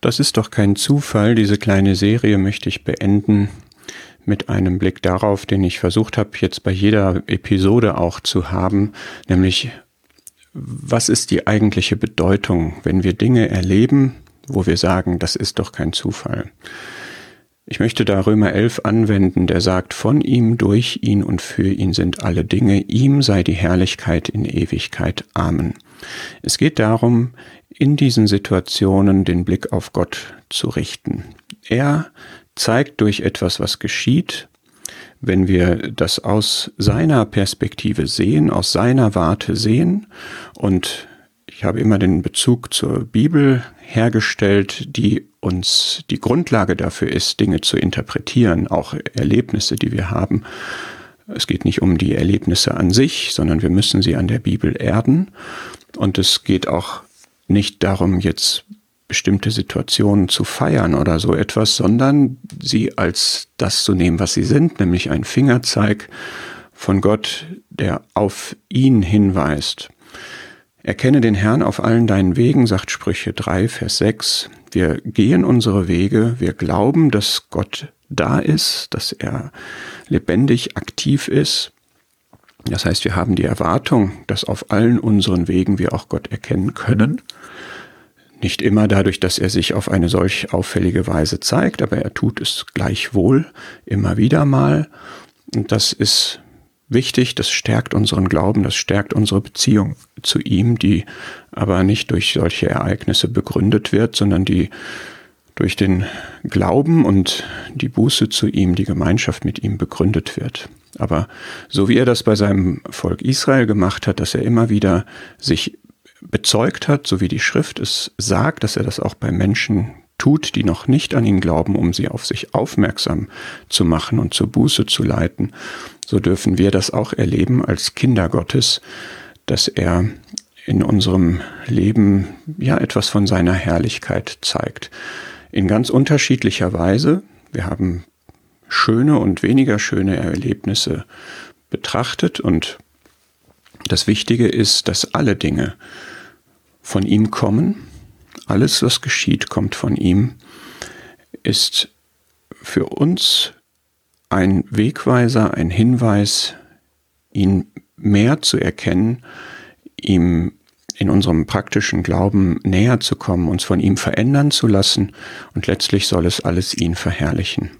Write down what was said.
Das ist doch kein Zufall. Diese kleine Serie möchte ich beenden mit einem Blick darauf, den ich versucht habe, jetzt bei jeder Episode auch zu haben, nämlich was ist die eigentliche Bedeutung, wenn wir Dinge erleben, wo wir sagen, das ist doch kein Zufall. Ich möchte da Römer 11 anwenden, der sagt, von ihm, durch ihn und für ihn sind alle Dinge, ihm sei die Herrlichkeit in Ewigkeit. Amen. Es geht darum, in diesen Situationen den Blick auf Gott zu richten. Er zeigt durch etwas, was geschieht, wenn wir das aus seiner Perspektive sehen, aus seiner Warte sehen und ich habe immer den Bezug zur Bibel hergestellt, die uns die Grundlage dafür ist, Dinge zu interpretieren, auch Erlebnisse, die wir haben. Es geht nicht um die Erlebnisse an sich, sondern wir müssen sie an der Bibel erden. Und es geht auch nicht darum, jetzt bestimmte Situationen zu feiern oder so etwas, sondern sie als das zu nehmen, was sie sind, nämlich ein Fingerzeig von Gott, der auf ihn hinweist. Erkenne den Herrn auf allen deinen Wegen, sagt Sprüche 3, Vers 6. Wir gehen unsere Wege, wir glauben, dass Gott da ist, dass er lebendig aktiv ist. Das heißt, wir haben die Erwartung, dass auf allen unseren Wegen wir auch Gott erkennen können. Nicht immer dadurch, dass er sich auf eine solch auffällige Weise zeigt, aber er tut es gleichwohl immer wieder mal. Und das ist wichtig, das stärkt unseren Glauben, das stärkt unsere Beziehung zu ihm, die aber nicht durch solche Ereignisse begründet wird, sondern die durch den Glauben und die Buße zu ihm, die Gemeinschaft mit ihm begründet wird. Aber so wie er das bei seinem Volk Israel gemacht hat, dass er immer wieder sich bezeugt hat, so wie die Schrift es sagt, dass er das auch bei Menschen tut, die noch nicht an ihn glauben, um sie auf sich aufmerksam zu machen und zur Buße zu leiten, so dürfen wir das auch erleben als Kinder Gottes, dass er in unserem Leben ja etwas von seiner Herrlichkeit zeigt. In ganz unterschiedlicher Weise. Wir haben schöne und weniger schöne Erlebnisse betrachtet und das Wichtige ist, dass alle Dinge von ihm kommen alles, was geschieht, kommt von ihm, ist für uns ein Wegweiser, ein Hinweis, ihn mehr zu erkennen, ihm in unserem praktischen Glauben näher zu kommen, uns von ihm verändern zu lassen und letztlich soll es alles ihn verherrlichen.